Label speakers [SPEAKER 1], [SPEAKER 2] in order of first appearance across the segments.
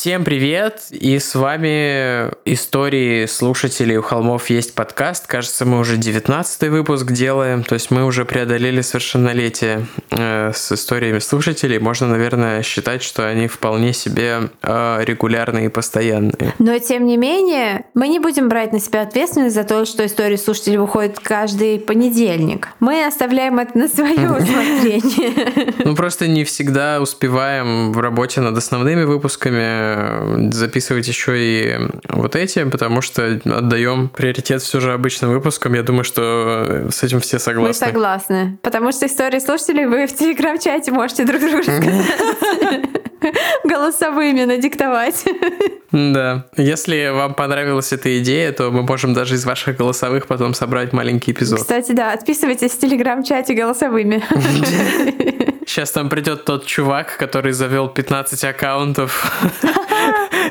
[SPEAKER 1] Всем привет! И с вами истории слушателей у холмов есть подкаст. Кажется, мы уже 19 выпуск делаем, то есть мы уже преодолели совершеннолетие э, с историями слушателей. Можно, наверное, считать, что они вполне себе э, регулярные и постоянные.
[SPEAKER 2] Но тем не менее, мы не будем брать на себя ответственность за то, что истории слушателей выходят каждый понедельник. Мы оставляем это на свое усмотрение.
[SPEAKER 1] Ну просто не всегда успеваем в работе над основными выпусками записывать еще и вот эти, потому что отдаем приоритет все же обычным выпускам. Я думаю, что с этим все согласны. Мы
[SPEAKER 2] согласны. Потому что истории слушателей вы в телеграм-чате можете друг другу голосовыми надиктовать.
[SPEAKER 1] Да. Если вам понравилась эта идея, то мы можем даже из ваших голосовых потом собрать маленький эпизод.
[SPEAKER 2] Кстати, да, отписывайтесь в телеграм-чате голосовыми.
[SPEAKER 1] Сейчас там придет тот чувак, который завел 15 аккаунтов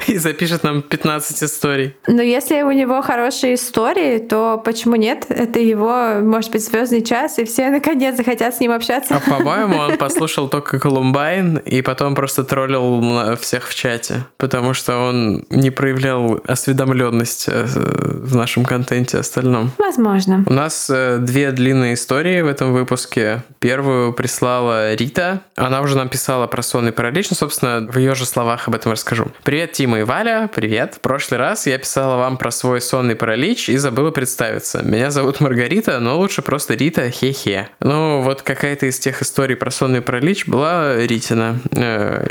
[SPEAKER 1] и запишет нам 15 историй.
[SPEAKER 2] Но если у него хорошие истории, то почему нет? Это его, может быть, звездный час, и все наконец захотят с ним общаться.
[SPEAKER 1] А по-моему, он послушал только Колумбайн и потом просто троллил всех в чате, потому что он не проявлял осведомленность э, в нашем контенте остальном.
[SPEAKER 2] Возможно.
[SPEAKER 1] У нас э, две длинные истории в этом выпуске. Первую прислала Рита. Она уже нам писала про сонный паралич, ну, собственно, в ее же словах об этом расскажу. Привет, Тима и Валя, привет. В прошлый раз я писала вам про свой сонный паралич и забыла представиться. Меня зовут Маргарита, но лучше просто Рита, хе-хе. Ну, вот какая-то из тех историй про сонный паралич была Ритина. Э,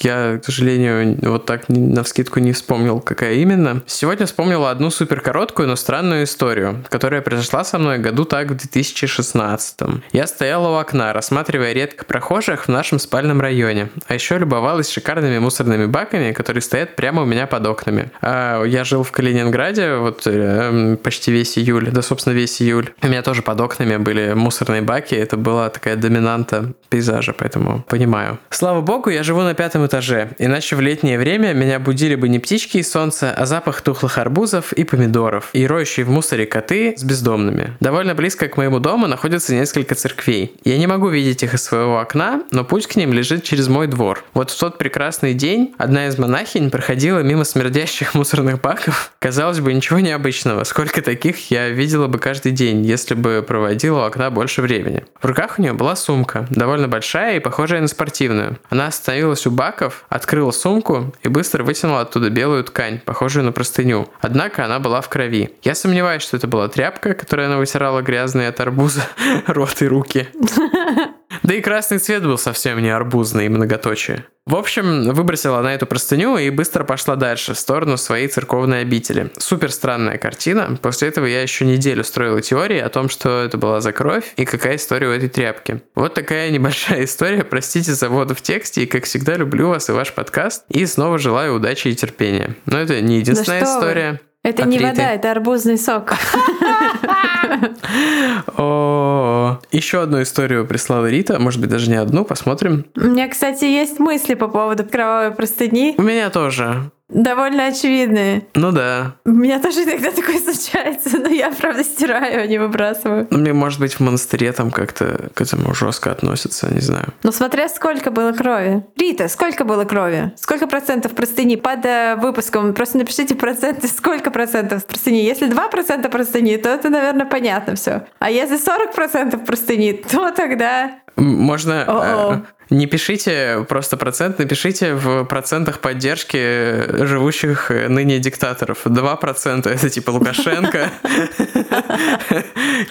[SPEAKER 1] я, к сожалению, вот так на вскидку не вспомнил, какая именно. Сегодня вспомнила одну супер короткую, но странную историю, которая произошла со мной году так в 2016. Я стояла у окна, рассматривая редко прохожих в нашем спальном районе. А еще любовалась шикарными мусорными баками, которые стоят прямо у меня под окнами. А я жил в Калининграде вот э, почти весь июль, да, собственно, весь июль. У меня тоже под окнами были мусорные баки, это была такая доминанта пейзажа, поэтому понимаю. Слава богу, я живу на пятом этаже, иначе в летнее время меня будили бы не птички и солнце, а запах тухлых арбузов и помидоров, и роющие в мусоре коты с бездомными. Довольно близко к моему дому находится несколько церквей. Я не могу видеть их из своего окна, но путь к ним лежит через мой двор. Вот в тот прекрасный день одна из монахинь проходила мимо смердящих мусорных баков. Казалось бы, ничего необычного. Сколько таких я видела бы каждый день, если бы проводила у окна больше времени. В руках у нее была сумка, довольно большая и похожая на спортивную. Она остановилась у баков, открыла сумку и быстро вытянула оттуда белую ткань, похожую на простыню. Однако она была в крови. Я сомневаюсь, что это была тряпка, которой она вытирала грязные от арбуза рот и руки. Да и красный цвет был совсем не арбузный, многоточие. В общем, выбросила она эту простыню и быстро пошла дальше, в сторону своей церковной обители. Супер странная картина. После этого я еще неделю строила теории о том, что это была за кровь и какая история у этой тряпки. Вот такая небольшая история. Простите за воду в тексте. И, как всегда, люблю вас и ваш подкаст. И снова желаю удачи и терпения. Но это не единственная да история. Вы?
[SPEAKER 2] Это не вода, это арбузный сок.
[SPEAKER 1] Еще одну историю прислала Рита, может быть, даже не одну, посмотрим.
[SPEAKER 2] У меня, кстати, есть мысли по поводу кровавой простыни.
[SPEAKER 1] У меня тоже
[SPEAKER 2] довольно очевидные.
[SPEAKER 1] Ну да.
[SPEAKER 2] У меня тоже иногда такое случается, но я, правда, стираю, а не выбрасываю.
[SPEAKER 1] Ну, мне, может быть, в монастыре там как-то к этому жестко относятся, не знаю.
[SPEAKER 2] Ну, смотря сколько было крови. Рита, сколько было крови? Сколько процентов простыни? Под э, выпуском просто напишите проценты, сколько процентов простыни. Если 2% простыни, то это, наверное, понятно все. А если 40% простыни, то тогда...
[SPEAKER 1] Можно... О-о. Не пишите просто процент, напишите в процентах поддержки живущих ныне диктаторов. 2% это типа Лукашенко,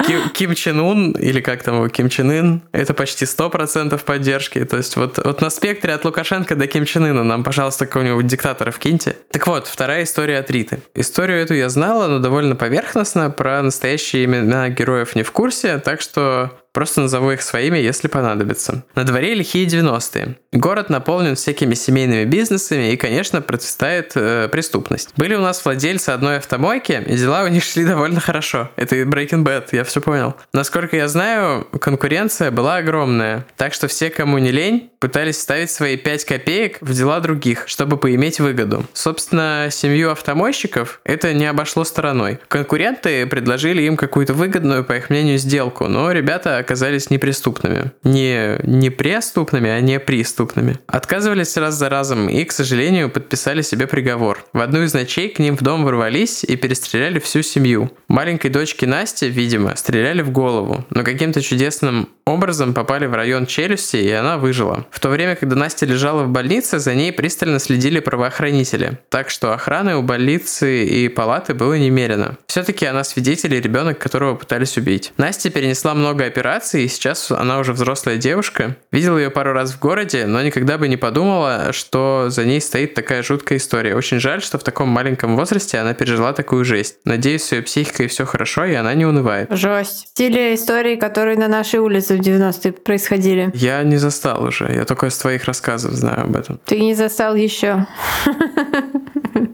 [SPEAKER 1] Ким Чен Ун, или как там Ким Чен Ын, это почти 100% поддержки. То есть вот, вот на спектре от Лукашенко до Ким Чен Ына нам, пожалуйста, какого-нибудь диктатора вкиньте. Так вот, вторая история от Риты. Историю эту я знала, но довольно поверхностно, про настоящие имена героев не в курсе, так что Просто назову их своими, если понадобится. На дворе лихие 90-е. Город наполнен всякими семейными бизнесами и, конечно, процветает э, преступность. Были у нас владельцы одной автомойки, и дела у них шли довольно хорошо. Это Breaking Bad, я все понял. Насколько я знаю, конкуренция была огромная. Так что все, кому не лень, пытались ставить свои 5 копеек в дела других, чтобы поиметь выгоду. Собственно, семью автомойщиков это не обошло стороной. Конкуренты предложили им какую-то выгодную, по их мнению, сделку, но ребята оказались неприступными. Не, не преступными, а не преступными. Отказывались раз за разом и, к сожалению, подписали себе приговор. В одну из ночей к ним в дом ворвались и перестреляли всю семью. Маленькой дочке Насте, видимо, стреляли в голову, но каким-то чудесным образом попали в район челюсти, и она выжила. В то время, когда Настя лежала в больнице, за ней пристально следили правоохранители. Так что охраны у больницы и палаты было немерено. Все-таки она свидетель и ребенок, которого пытались убить. Настя перенесла много операций, и сейчас она уже взрослая девушка. Видела ее пару раз в городе, но никогда бы не подумала, что за ней стоит такая жуткая история. Очень жаль, что в таком маленьком возрасте она пережила такую жесть. Надеюсь, с ее психикой все хорошо, и она не унывает.
[SPEAKER 2] Жесть. В стиле истории, которые на нашей улице в 90-е происходили.
[SPEAKER 1] Я не застал уже, я только из твоих рассказов знаю об этом.
[SPEAKER 2] Ты не застал еще.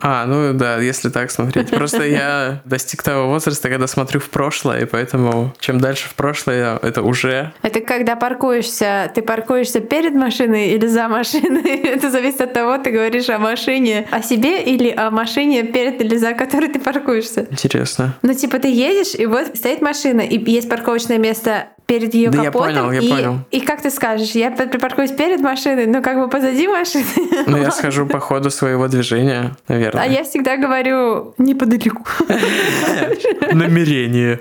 [SPEAKER 1] А, ну да, если так смотреть. Просто я достиг того возраста, когда смотрю в прошлое, и поэтому чем дальше в прошлое, это уже...
[SPEAKER 2] Это когда паркуешься, ты паркуешься перед машиной или за машиной? Это зависит от того, ты говоришь о машине, о себе или о машине перед или за которой ты паркуешься.
[SPEAKER 1] Интересно.
[SPEAKER 2] Ну, типа, ты едешь, и вот стоит машина, и есть парковочное место перед ее
[SPEAKER 1] Да я
[SPEAKER 2] капотом.
[SPEAKER 1] понял, я
[SPEAKER 2] и,
[SPEAKER 1] понял.
[SPEAKER 2] и как ты скажешь, я припаркуюсь перед машиной, но как бы позади машины.
[SPEAKER 1] Ну, я схожу по ходу своего движения, наверное.
[SPEAKER 2] А я всегда говорю неподалеку.
[SPEAKER 1] Намерение.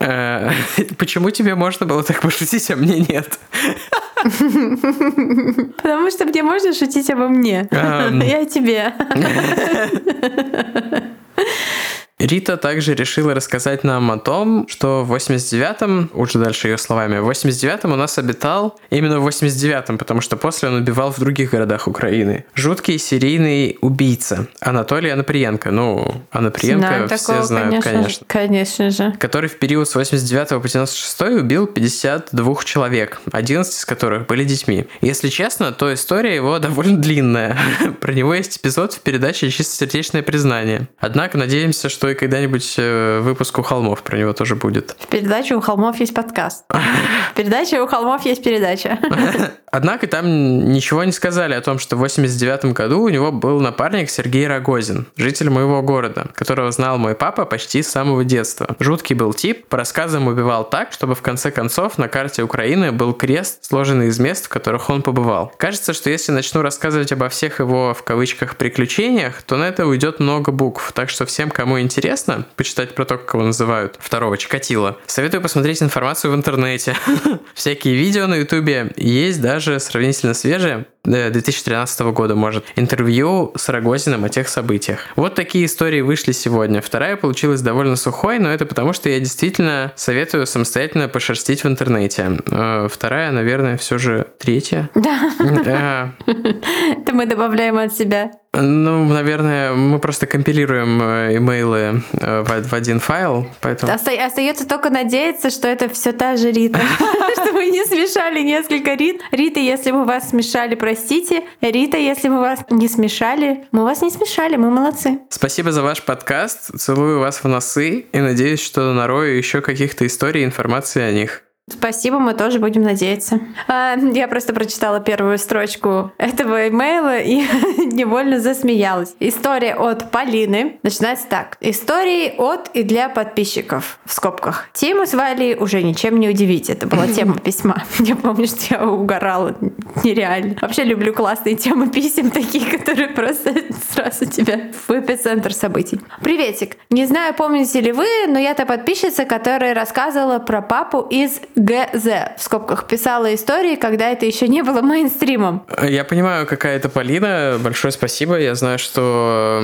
[SPEAKER 1] Э, Почему тебе можно было так пошутить, а мне нет?
[SPEAKER 2] Потому что мне можно шутить обо мне.
[SPEAKER 1] Ам.
[SPEAKER 2] Я о тебе.
[SPEAKER 1] Рита также решила рассказать нам о том, что в 89-м, уже дальше ее словами, в 89-м у нас обитал именно в 89-м, потому что после он убивал в других городах Украины. Жуткий серийный убийца Анатолий Анаприенко. Ну, Анаприенко
[SPEAKER 2] Знаю
[SPEAKER 1] все
[SPEAKER 2] такого,
[SPEAKER 1] знают,
[SPEAKER 2] конечно.
[SPEAKER 1] Конечно
[SPEAKER 2] же.
[SPEAKER 1] Который в период с 89 по 96 убил 52 человек, 11 из которых были детьми. Если честно, то история его довольно длинная. Про него есть эпизод в передаче «Чистосердечное признание». Однако надеемся, что и когда-нибудь э, выпуск у холмов про него тоже будет.
[SPEAKER 2] В передаче «У холмов есть подкаст». В передаче «У холмов есть передача».
[SPEAKER 1] Однако там ничего не сказали о том, что в 89 году у него был напарник Сергей Рогозин, житель моего города, которого знал мой папа почти с самого детства. Жуткий был тип, по рассказам убивал так, чтобы в конце концов на карте Украины был крест, сложенный из мест, в которых он побывал. Кажется, что если начну рассказывать обо всех его в кавычках приключениях, то на это уйдет много букв, так что всем, кому интересно, почитать про то, как его называют, второго Чикатила, советую посмотреть информацию в интернете. Всякие видео на ютубе, есть даже сравнительно свежие, 2013 года, может, интервью с Рогозиным о тех событиях. Вот такие истории вышли сегодня. Вторая получилась довольно сухой, но это потому, что я действительно советую самостоятельно пошерстить в интернете. Э, Вторая, наверное, все же третья.
[SPEAKER 2] Да,
[SPEAKER 1] Да.
[SPEAKER 2] это мы добавляем от себя.
[SPEAKER 1] Ну, наверное, мы просто компилируем э, имейлы э, в один файл, поэтому...
[SPEAKER 2] Оста- Остается только надеяться, что это все та же Рита. Что мы не смешали несколько Рит. Рита, если мы вас смешали, простите. Рита, если мы вас не смешали, мы вас не смешали, мы молодцы.
[SPEAKER 1] Спасибо за ваш подкаст. Целую вас в носы и надеюсь, что нарою еще каких-то историй и информации о них.
[SPEAKER 2] Спасибо, мы тоже будем надеяться. А, я просто прочитала первую строчку этого имейла и невольно засмеялась. История от Полины. Начинается так. Истории от и для подписчиков. В скобках. Тему с Валей уже ничем не удивить. Это была тема письма. Я помню, что я угорала нереально. Вообще люблю классные темы писем, такие, которые просто сразу тебя в эпицентр событий. Приветик. Не знаю, помните ли вы, но я та подписчица, которая рассказывала про папу из ГЗ. В скобках писала истории, когда это еще не было мейнстримом.
[SPEAKER 1] Я понимаю, какая это Полина. Большое спасибо. Я знаю, что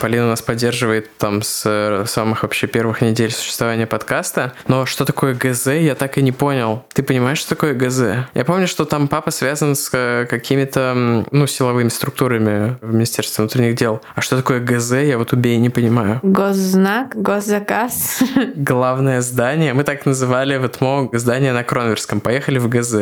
[SPEAKER 1] Полина нас поддерживает там с э, самых вообще первых недель существования подкаста. Но что такое ГЗ, я так и не понял. Ты понимаешь, что такое ГЗ? Я помню, что там папа связан с э, какими-то, ну, силовыми структурами в Министерстве внутренних дел. А что такое ГЗ, я вот убей, не понимаю.
[SPEAKER 2] Госзнак, госзаказ.
[SPEAKER 1] Главное здание. Мы так называли в ЭТМО здание на Кронверском. Поехали в ГЗ.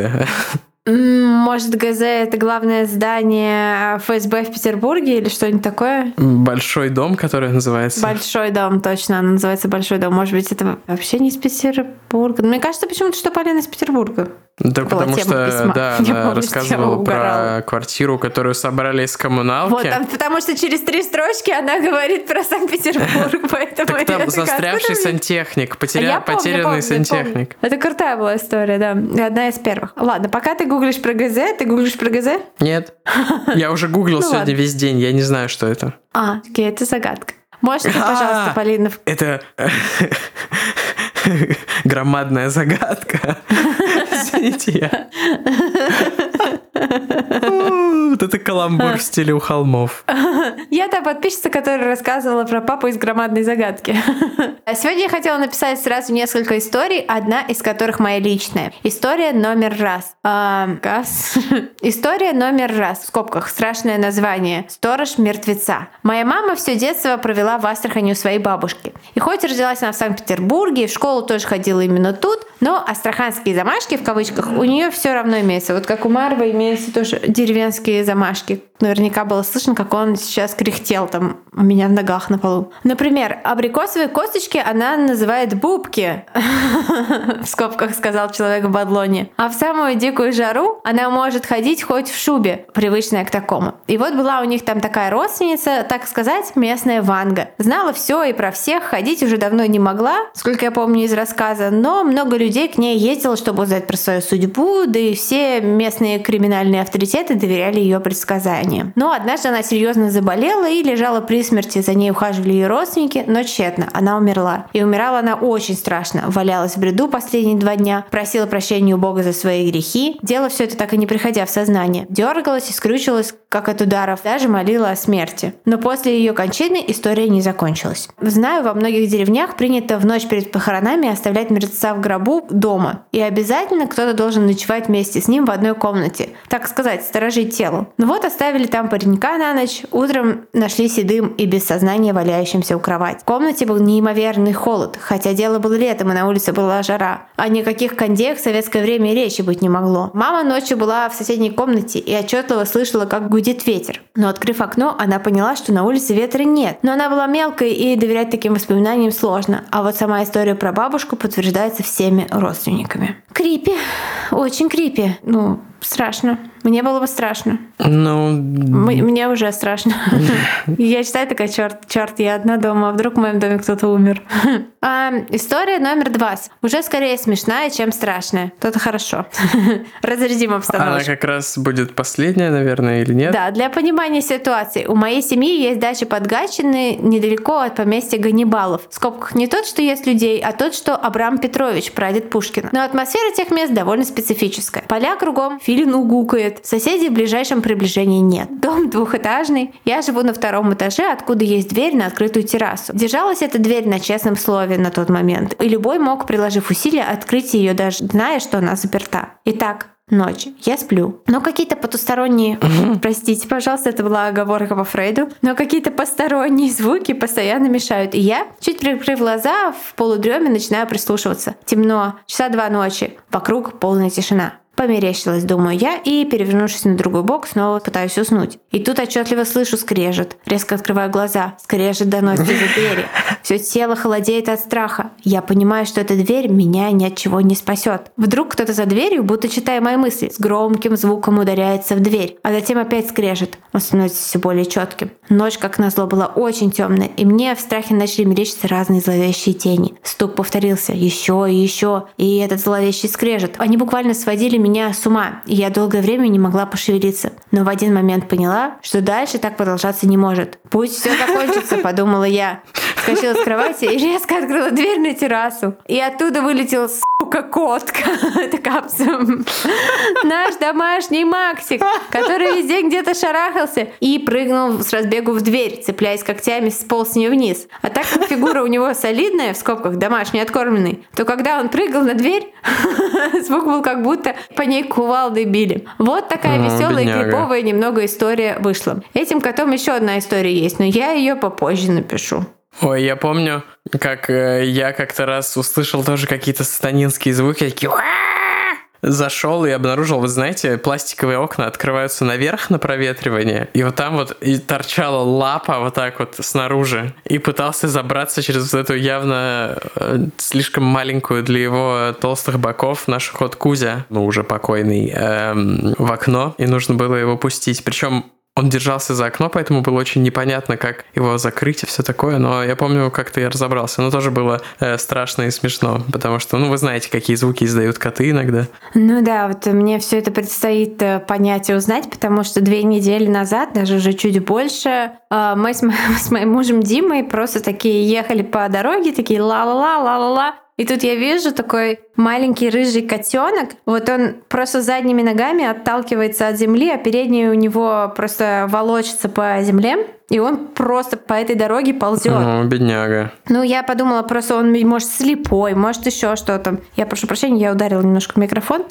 [SPEAKER 2] Может, ГЗ — это главное здание ФСБ в Петербурге или что-нибудь такое?
[SPEAKER 1] Большой дом, который называется.
[SPEAKER 2] Большой дом, точно, она называется Большой дом. Может быть, это вообще не из Петербурга. Мне кажется, почему-то, что Полина из Петербурга.
[SPEAKER 1] Да,
[SPEAKER 2] Была
[SPEAKER 1] потому что,
[SPEAKER 2] письма.
[SPEAKER 1] да,
[SPEAKER 2] Я
[SPEAKER 1] она
[SPEAKER 2] помню,
[SPEAKER 1] рассказывала про квартиру, которую собрали из коммуналки.
[SPEAKER 2] Вот, там, потому что через три строчки она говорит про Санкт-Петербург, поэтому
[SPEAKER 1] так там застрявший
[SPEAKER 2] «Откуда мне
[SPEAKER 1] сантехник,
[SPEAKER 2] А
[SPEAKER 1] потерянный сантехник.
[SPEAKER 2] Это крутая была история, да. Одна из первых. Ладно, пока ты гуглишь про ГЗ, ты гуглишь про ГЗ?
[SPEAKER 1] Нет. Я уже гуглил
[SPEAKER 2] Ну
[SPEAKER 1] сегодня весь день, я не знаю, что это.
[SPEAKER 2] А, окей, это загадка. Можешь ты, пожалуйста,
[SPEAKER 1] А,
[SPEAKER 2] Полина,
[SPEAKER 1] Это громадная загадка. Извините, я... Вот это каламбур в стиле у холмов.
[SPEAKER 2] Я та подписчица, которая рассказывала про папу из громадной загадки. Сегодня я хотела написать сразу несколько историй, одна из которых моя личная. История номер раз. Газ. История номер раз. В скобках страшное название. Сторож мертвеца. Моя мама все детство провела в Астрахани у своей бабушки. И хоть родилась она в Санкт-Петербурге, в школу тоже ходила именно тут, но астраханские замашки, в кавычках, у нее все равно имеется. Вот как у Марвы имеются тоже деревенские замашки. Наверняка было слышно, как он сейчас кряхтел там у меня в ногах на полу. Например, абрикосовые косточки она называет бубки. В скобках сказал человек в бадлоне. А в самую дикую жару она может ходить хоть в шубе, привычная к такому. И вот была у них там такая родственница, так сказать, местная Ванга. Знала все и про всех, ходить уже давно не могла, сколько я помню из рассказа, но много людей к ней ездило, чтобы узнать про свою судьбу, да и все местные криминальные авторитеты доверяли ее предсказаниям. Но однажды она серьезно заболела и лежала при смерти, за ней ухаживали ее родственники, но тщетно, она умерла. И умирала она очень страшно, валялась в бреду последние два дня, просила прощения у Бога за свои грехи, делала все это так и не приходя в сознание. Дергалась и скрючилась, как от ударов, даже молила о смерти. Но после ее кончины история не закончилась. Знаю, во многих деревнях принято в ночь перед похоронами оставлять мертвеца в гробу дома. И обязательно кто-то должен ночевать вместе с ним в одной комнате. Так сказать, сторожить тело. Ну вот оставили там паренька на ночь, утром нашли седым и без сознания валяющимся у кровати. В комнате был неимоверный холод, хотя дело было летом и на улице была жара. О никаких кондеях в советское время речи быть не могло. Мама ночью была в соседней комнате и отчетливо слышала, как гудит ветер. Но открыв окно, она поняла, что на улице ветра нет. Но она была мелкой и доверять таким воспоминаниям сложно. А вот сама история про бабушку подтверждается всеми родственниками. Крипи. Очень крипи. Ну, страшно. Мне было бы страшно.
[SPEAKER 1] Ну,
[SPEAKER 2] М- Мне уже страшно. Я читаю такая, черт, черт, я одна дома, а вдруг в моем доме кто-то умер. А, История номер два. Уже скорее смешная, чем страшная. То-то хорошо. Разрядим
[SPEAKER 1] она
[SPEAKER 2] обстановку.
[SPEAKER 1] как раз будет последняя, наверное, или нет?
[SPEAKER 2] Да, для понимания ситуации. У моей семьи есть дача под Гатчиной, недалеко от поместья Ганнибалов. В скобках не тот, что есть людей, а тот, что Абрам Петрович, прадед Пушкина. Но атмосфера тех мест довольно специфическая. Поля кругом, филин угукает, соседей в ближайшем приближении нет. Дом двухэтажный. Я живу на втором этаже, откуда есть дверь на открытую террасу. Держалась эта дверь на честном слове на тот момент. И любой мог, приложив усилия, открыть ее, даже зная, что она заперта. Итак, Ночь. Я сплю. Но какие-то потусторонние... Простите, пожалуйста, это была оговорка по Фрейду. Но какие-то посторонние звуки постоянно мешают. И я, чуть прикрыв глаза, в полудреме начинаю прислушиваться. Темно. Часа два ночи. Вокруг полная тишина. Померещилась, думаю я, и, перевернувшись на другой бок, снова пытаюсь уснуть. И тут отчетливо слышу скрежет. Резко открываю глаза. Скрежет доносится из-за двери. Все тело холодеет от страха. Я понимаю, что эта дверь меня ни от чего не спасет. Вдруг кто-то за дверью, будто читая мои мысли, с громким звуком ударяется в дверь, а затем опять скрежет. Он становится все более четким. Ночь, как назло, была очень темная, и мне в страхе начали мерещиться разные зловещие тени. Стук повторился еще и еще, и этот зловещий скрежет. Они буквально сводили меня с ума, и я долгое время не могла пошевелиться. Но в один момент поняла, что дальше так продолжаться не может. Пусть все закончится, подумала я. Вскочила с кровати и резко открыла дверь на террасу. И оттуда вылетел, сука, котка. Это капсуль. Наш домашний Максик, который везде где-то шарахался и прыгнул с разбегу в дверь, цепляясь когтями, сполз с нее вниз. А так как фигура у него солидная, в скобках домашний откормленный, то когда он прыгал на дверь, звук был как будто по ней кувалдой били. Вот такая веселая и криповая немного история вышла. Этим котом еще одна история есть, но я ее попозже напишу.
[SPEAKER 1] Ой, я помню, как э, я как-то раз услышал тоже какие-то сатанинские звуки, такие зашел и обнаружил, вы знаете, пластиковые окна открываются наверх на проветривание, и вот там вот и торчала лапа вот так вот снаружи, и пытался забраться через вот эту явно э, слишком маленькую для его толстых боков наш ход Кузя, ну уже покойный, эм, в окно, и нужно было его пустить. Причем он держался за окно, поэтому было очень непонятно, как его закрыть и все такое. Но я помню, как-то я разобрался. Но тоже было э, страшно и смешно, потому что, ну, вы знаете, какие звуки издают коты иногда.
[SPEAKER 2] Ну да, вот мне все это предстоит э, понять и узнать, потому что две недели назад, даже уже чуть больше, э, мы с, с моим мужем Димой просто такие ехали по дороге, такие ла-ла-ла, ла-ла-ла. И тут я вижу такой маленький рыжий котенок. Вот он просто задними ногами отталкивается от земли, а передние у него просто волочится по земле. И он просто по этой дороге ползет.
[SPEAKER 1] О, бедняга.
[SPEAKER 2] Ну, я подумала, просто он, может, слепой, может, еще что-то. Я прошу прощения, я ударила немножко в микрофон.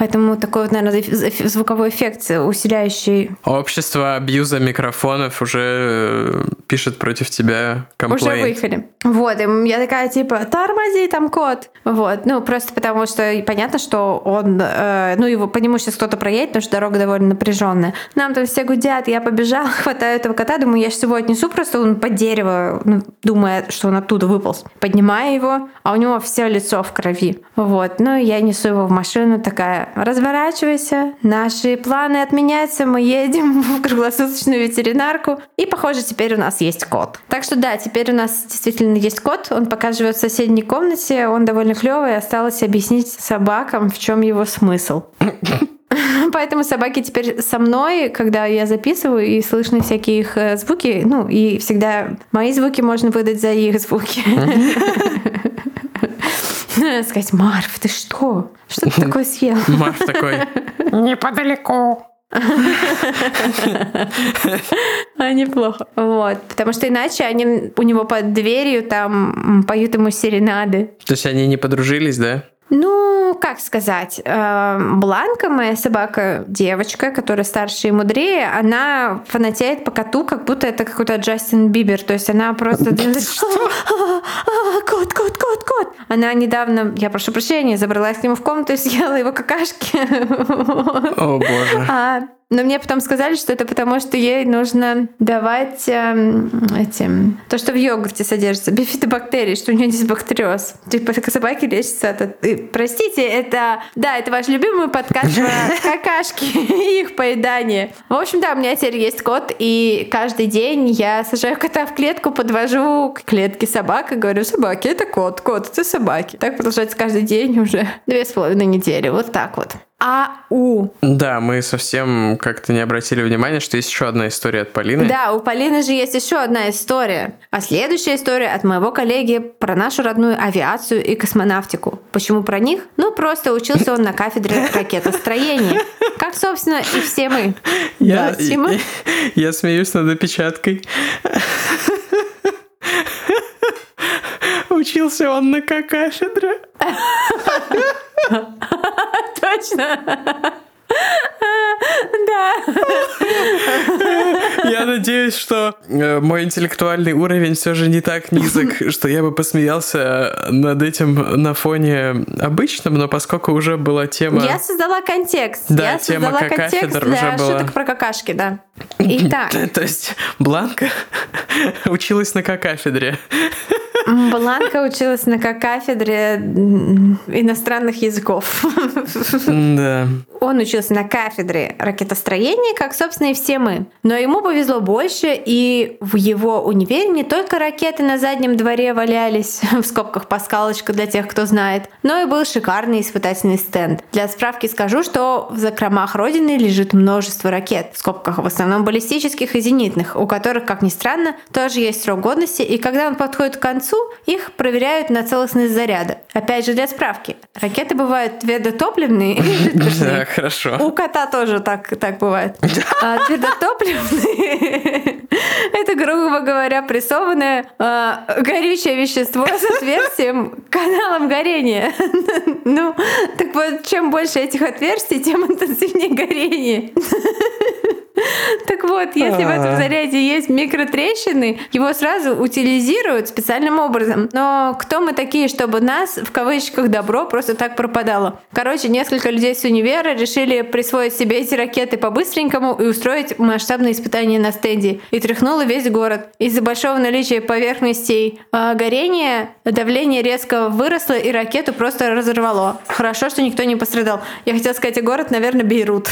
[SPEAKER 2] Поэтому такой вот, наверное, звуковой эффект, усиляющий.
[SPEAKER 1] Общество абьюза микрофонов уже э, пишет против тебя комплейнт.
[SPEAKER 2] Уже выехали. Вот, и я такая, типа, тормози там кот. Вот, ну, просто потому что понятно, что он, э, ну, его по нему сейчас кто-то проедет, потому что дорога довольно напряженная. Нам там все гудят, я побежала, хватаю этого кота, думаю, я сейчас его отнесу, просто он под дерево, ну, думая, что он оттуда выполз. Поднимаю его, а у него все лицо в крови. Вот, ну, я несу его в машину, такая, разворачивайся, наши планы отменяются, мы едем в круглосуточную ветеринарку, и, похоже, теперь у нас есть кот. Так что да, теперь у нас действительно есть кот, он пока живет в соседней комнате, он довольно клевый, осталось объяснить собакам, в чем его смысл. Поэтому собаки теперь со мной, когда я записываю, и слышны всякие их э, звуки. Ну, и всегда мои звуки можно выдать за их звуки. Сказать, Марф, ты что? Что ты такое съел?
[SPEAKER 1] Марф такой,
[SPEAKER 3] неподалеку.
[SPEAKER 2] А неплохо. Вот. Потому что иначе они у него под дверью там поют ему серенады.
[SPEAKER 1] То есть они не подружились, да?
[SPEAKER 2] Ну, как сказать, эм, Бланка, моя собака, девочка, которая старше и мудрее, она фанатеет по коту, как будто это какой-то Джастин Бибер. То есть она просто... Кот, кот, кот, кот. Она недавно, я прошу прощения, забралась к нему в комнату и съела его какашки.
[SPEAKER 1] О, боже.
[SPEAKER 2] Но мне потом сказали, что это потому, что ей нужно давать э, этим то, что в йогурте содержится, бифидобактерии, что у нее дисбактериоз. Типа собаки лечатся от... И, простите, это... Да, это ваш любимый подкаст про какашки и их поедание. В общем, да, у меня теперь есть кот, и каждый день я сажаю кота в клетку, подвожу к клетке собак и говорю, собаки, это кот, кот, это собаки. Так продолжается каждый день уже две с половиной недели. Вот так вот. АУ.
[SPEAKER 1] Да, мы совсем как-то не обратили внимания, что есть еще одна история от Полины.
[SPEAKER 2] Да, у Полины же есть еще одна история. А следующая история от моего коллеги про нашу родную авиацию и космонавтику. Почему про них? Ну, просто учился он на кафедре ракетостроения. Как, собственно, и все мы.
[SPEAKER 1] Я,
[SPEAKER 2] да, Тима?
[SPEAKER 1] я, я смеюсь над опечаткой. Учился он на кафедре.
[SPEAKER 2] Точно. Да.
[SPEAKER 1] Я надеюсь, что э, мой интеллектуальный уровень все же не так низок, что я бы посмеялся над этим на фоне обычном, но поскольку уже была тема...
[SPEAKER 2] Я создала контекст.
[SPEAKER 1] Да,
[SPEAKER 2] я
[SPEAKER 1] тема
[SPEAKER 2] создала контекст для шуток про какашки, да. Итак,
[SPEAKER 1] То есть Бланка училась на кафедре.
[SPEAKER 2] Бланка училась на кафедре иностранных языков.
[SPEAKER 1] Да.
[SPEAKER 2] Он учился на кафедре ракетостроения, как, собственно, и все мы. Но ему повезло больше, и в его универе не только ракеты на заднем дворе валялись, в скобках паскалочка для тех, кто знает, но и был шикарный испытательный стенд. Для справки скажу, что в закромах Родины лежит множество ракет, в скобках в основном баллистических и зенитных, у которых, как ни странно, тоже есть срок годности, и когда он подходит к концу, их проверяют на целостность заряда. Опять же, для справки. Ракеты бывают твердотопливные и жидкостные.
[SPEAKER 1] Да, хорошо.
[SPEAKER 2] У кота тоже так, так бывает. А твердотопливные — это, грубо говоря, прессованное а, горючее вещество с отверстием каналом горения. Ну, так вот, чем больше этих отверстий, тем интенсивнее горение. Так вот, если в этом
[SPEAKER 1] А.
[SPEAKER 2] заряде есть микротрещины, его сразу утилизируют специальным образом. Но кто мы такие, чтобы нас, в кавычках, добро просто так пропадало? Короче, несколько людей с универа решили присвоить себе эти ракеты по-быстренькому и устроить масштабные испытания на стенде. И тряхнуло весь город. Из-за большого наличия поверхностей а, горения давление резко выросло и ракету просто разорвало. Хорошо, что никто не пострадал. Я хотела сказать, и город, наверное, Бейрут.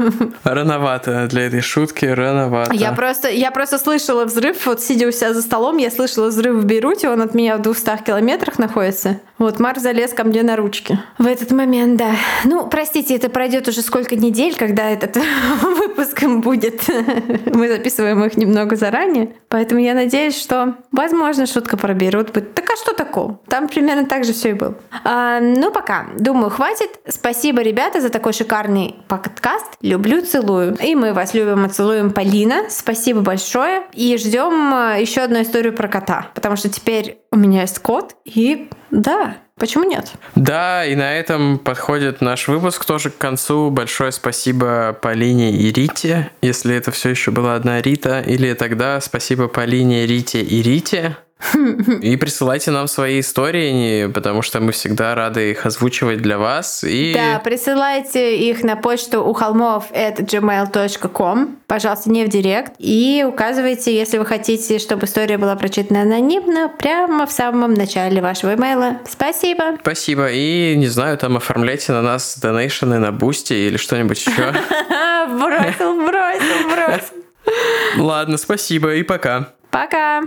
[SPEAKER 1] Рановато для этой шутки, рановато.
[SPEAKER 2] Я просто, я просто слышала взрыв, вот сидя у себя за столом, я слышала взрыв в Бейруте, он от меня в 200 километрах находится. Вот Марк залез ко мне на ручки. В этот момент, да. Ну, простите, это пройдет уже сколько недель, когда этот выпуск будет. Мы записываем их немного заранее. Поэтому я надеюсь, что, возможно, шутка про Бейрут будет. Так а что такого? Там примерно так же все и было. А, ну, пока. Думаю, хватит. Спасибо, ребята, за такой шикарный подкаст. Люблю, целую. И мы вас любим и целуем, Полина. Спасибо большое. И ждем а, еще одну историю про кота. Потому что теперь у меня есть кот. И да, почему нет?
[SPEAKER 1] Да, и на этом подходит наш выпуск тоже к концу. Большое спасибо Полине и Рите, если это все еще была одна Рита, или тогда спасибо Полине, Рите и Рите. И присылайте нам свои истории, потому что мы всегда рады их озвучивать для вас. И
[SPEAKER 2] Да, присылайте их на почту у холмов gmail.com, пожалуйста, не в директ. И указывайте, если вы хотите, чтобы история была прочитана анонимно, прямо в самом начале вашего имейла. Спасибо.
[SPEAKER 1] спасибо. И, не знаю, там оформляйте на нас donation ы на Бусти или что-нибудь еще.
[SPEAKER 2] Бросил, бросил, бросил.
[SPEAKER 1] Ладно, спасибо и пока.
[SPEAKER 2] Пока.